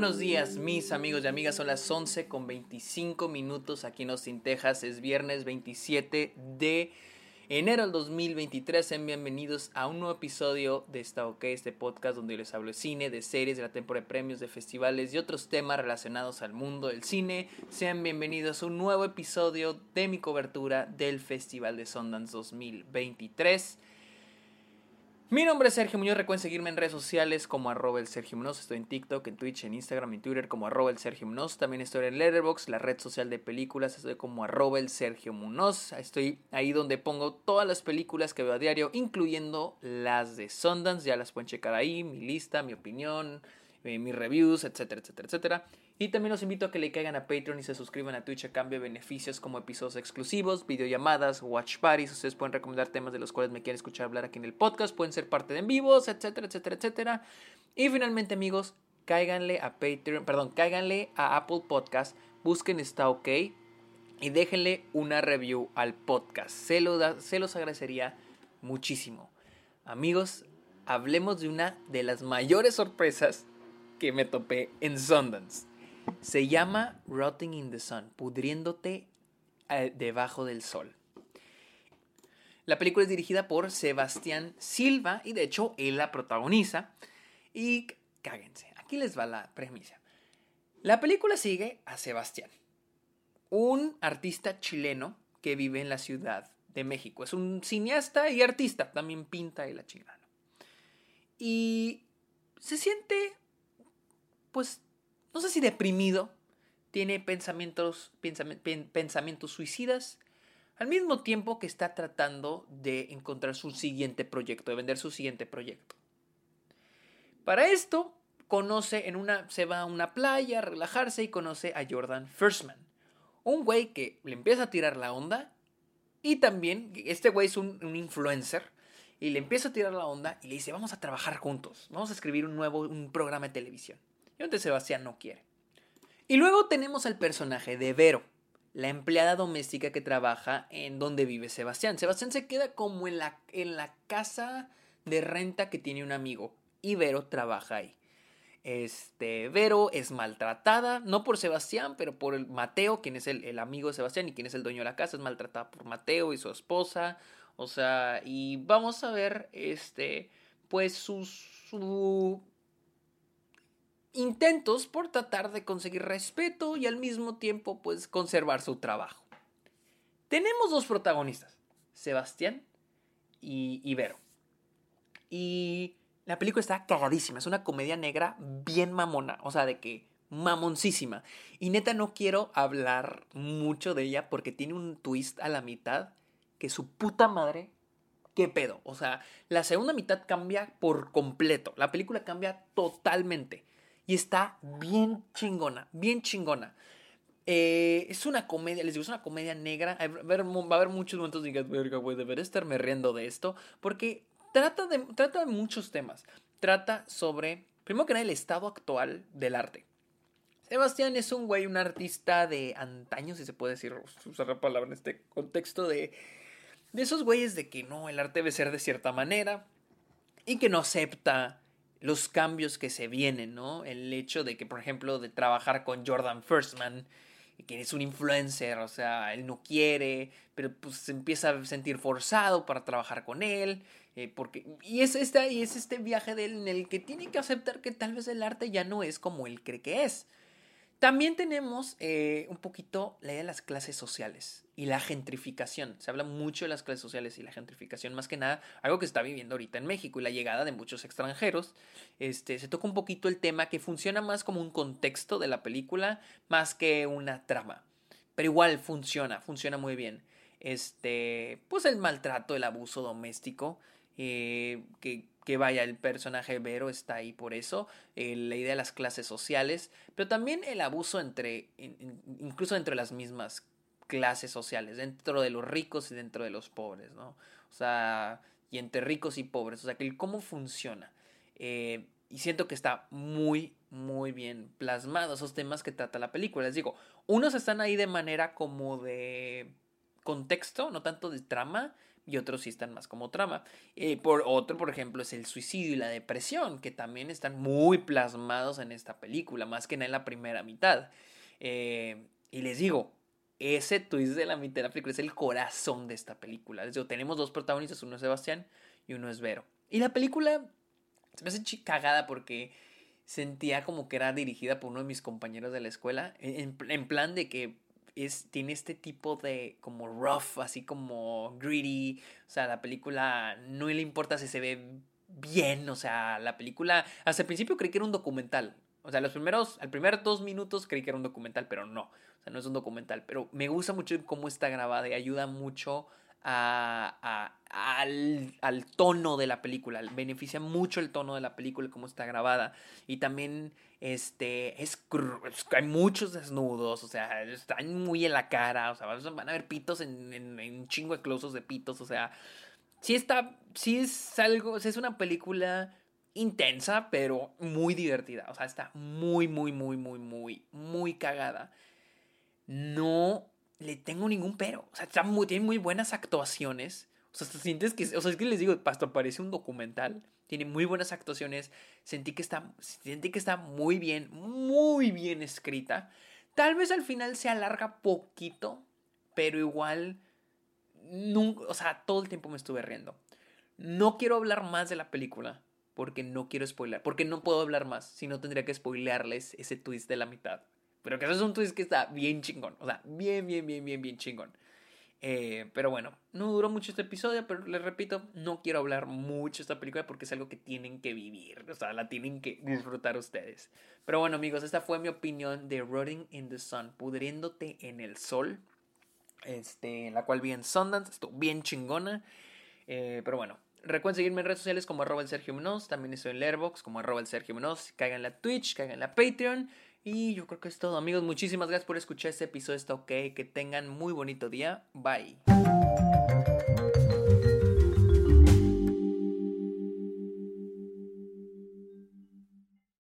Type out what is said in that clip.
buenos días, mis amigos y amigas. Son las 11 con 25 minutos aquí en Austin, Texas. Es viernes 27 de enero del 2023. Sean bienvenidos a un nuevo episodio de Esta OK, este podcast donde les hablo de cine, de series, de la temporada de premios, de festivales y otros temas relacionados al mundo del cine. Sean bienvenidos a un nuevo episodio de mi cobertura del Festival de Sundance 2023. Mi nombre es Sergio Muñoz, recuerden seguirme en redes sociales como arroba el Sergio Muñoz, estoy en TikTok, en Twitch, en Instagram y Twitter como arroba el Sergio Muñoz, también estoy en Letterboxd, la red social de películas, estoy como arroba el Sergio Muñoz, estoy ahí donde pongo todas las películas que veo a diario, incluyendo las de Sundance, ya las pueden checar ahí, mi lista, mi opinión, eh, mis reviews, etcétera, etcétera, etcétera. Y también los invito a que le caigan a Patreon y se suscriban a Twitch a cambio de beneficios como episodios exclusivos, videollamadas, watch parties. Ustedes pueden recomendar temas de los cuales me quieren escuchar hablar aquí en el podcast, pueden ser parte de en vivos, etcétera, etcétera, etcétera. Y finalmente, amigos, cáiganle a Patreon, perdón, cáiganle a Apple Podcast, busquen Está OK y déjenle una review al podcast. Se, lo se los agradecería muchísimo. Amigos, hablemos de una de las mayores sorpresas que me topé en Sundance. Se llama Rotting in the Sun, pudriéndote eh, debajo del sol. La película es dirigida por Sebastián Silva y de hecho él la protagoniza. Y cáguense, aquí les va la premisa. La película sigue a Sebastián, un artista chileno que vive en la Ciudad de México. Es un cineasta y artista, también pinta y la. Y se siente pues, no sé si deprimido, tiene pensamientos, pensamientos suicidas, al mismo tiempo que está tratando de encontrar su siguiente proyecto, de vender su siguiente proyecto. Para esto, conoce en una, se va a una playa a relajarse y conoce a Jordan Firstman, un güey que le empieza a tirar la onda y también, este güey es un, influencer, y le empieza a tirar la onda y le dice, vamos a trabajar juntos, vamos a escribir un nuevo un programa de televisión. Donde Sebastián no quiere. Y luego tenemos al personaje de Vero, la empleada doméstica que trabaja en donde vive Sebastián. Sebastián se queda como en la, en la casa de renta que tiene un amigo y Vero trabaja ahí. Este, Vero es maltratada, no por Sebastián, pero por el Mateo, quien es el, el, amigo de Sebastián y quien es el dueño de la casa, es maltratada por Mateo y su esposa. O sea, y vamos a ver, este, pues su, su intentos por tratar de conseguir respeto y al mismo tiempo pues conservar su trabajo. Tenemos dos protagonistas, Sebastián y Ibero. Y la película está cagadísima, es una comedia negra bien mamona, o sea, de que mamoncísima. Y neta no quiero hablar mucho de ella porque tiene un twist a la mitad que su puta madre ¿Qué pedo? O sea, la segunda mitad cambia por completo. La película cambia totalmente. Y está bien chingona, bien chingona. Eh, es una comedia, les digo, es una comedia negra. Va a haber, muchos momentos de verga, güey, debería estarme riendo de esto. Porque trata de, trata de muchos temas. Trata sobre, primero que nada, el estado actual del arte. Sebastián es un güey, un artista de antaño, si se puede decir, usar la palabra en este contexto, de, de esos güeyes de que no, el arte debe ser de cierta manera y que no acepta los cambios que se vienen, ¿no? El hecho de que, por ejemplo, de trabajar con Jordan Firstman, que es un influencer, o sea, él no quiere, pero pues se empieza a sentir forzado para trabajar con él, eh, porque, y es, este, y es este viaje de él en el que tiene que aceptar que tal vez el arte ya no es como él cree que es. También tenemos eh, un poquito la idea de las clases sociales y la gentrificación. Se habla mucho de las clases sociales y la gentrificación, más que nada, algo que está viviendo ahorita en México y la llegada de muchos extranjeros. Este, se toca un poquito el tema que funciona más como un contexto de la película, más que una trama. Pero igual funciona, funciona muy bien. Este, pues el maltrato, el abuso doméstico, eh, que que vaya, el personaje Vero está ahí por eso, eh, la idea de las clases sociales, pero también el abuso entre, incluso entre las mismas clases sociales, dentro de los ricos y dentro de los pobres, ¿no? O sea, y entre ricos y pobres, o sea, que cómo funciona. Eh, y siento que está muy, muy bien plasmado esos temas que trata la película. Les digo, unos están ahí de manera como de contexto, no tanto de trama, y otros sí están más como trama. Eh, por otro, por ejemplo, es el suicidio y la depresión, que también están muy plasmados en esta película, más que en la primera mitad. Eh, y les digo, ese twist de la mitad de la película es el corazón de esta película. Les digo, tenemos dos protagonistas, uno es Sebastián y uno es Vero. Y la película se me hace cagada porque sentía como que era dirigida por uno de mis compañeros de la escuela, en, en plan de que es, tiene este tipo de como rough, así como greedy. O sea, la película no le importa si se ve bien. O sea, la película. Hasta el principio creí que era un documental. O sea, los primeros, al primer dos minutos creí que era un documental, pero no. O sea, no es un documental. Pero me gusta mucho cómo está grabada y ayuda mucho al, al, tono de la película. Beneficia mucho el tono de la película cómo está grabada. Y también este, es, hay muchos desnudos, o sea, están muy en la cara, o sea, van a ver pitos en, en, en chingo de closos de pitos, o sea, sí está, sí es algo, es una película intensa, pero muy divertida, o sea, está muy, muy, muy, muy, muy, muy cagada. No le tengo ningún pero. O sea, está muy, tiene muy buenas actuaciones. O sea, sientes que. O sea, es que les digo, Pastor, parece un documental. Tiene muy buenas actuaciones. Sentí que está. Sentí que está muy bien, muy bien escrita. Tal vez al final se alarga poquito. Pero igual. O sea, todo el tiempo me estuve riendo. No quiero hablar más de la película. Porque no quiero spoiler. Porque no puedo hablar más. Si no tendría que spoilearles ese twist de la mitad. Pero que eso es un twist que está bien chingón. O sea, bien, bien, bien, bien, bien chingón. Eh, pero bueno, no duró mucho este episodio, pero les repito, no quiero hablar mucho de esta película porque es algo que tienen que vivir, o sea, la tienen que disfrutar ustedes. Pero bueno, amigos, esta fue mi opinión de Rotting in the Sun, pudriéndote en el sol, este, la cual vi en Sundance, estuvo bien chingona. Eh, pero bueno, recuerden seguirme en redes sociales como arroba el Sergio Menos, también estoy en Letterboxd como arroba el Sergio Menos, caigan la Twitch, caigan la Patreon. Y yo creo que es todo, amigos. Muchísimas gracias por escuchar este episodio. Está ok. Que tengan muy bonito día. Bye.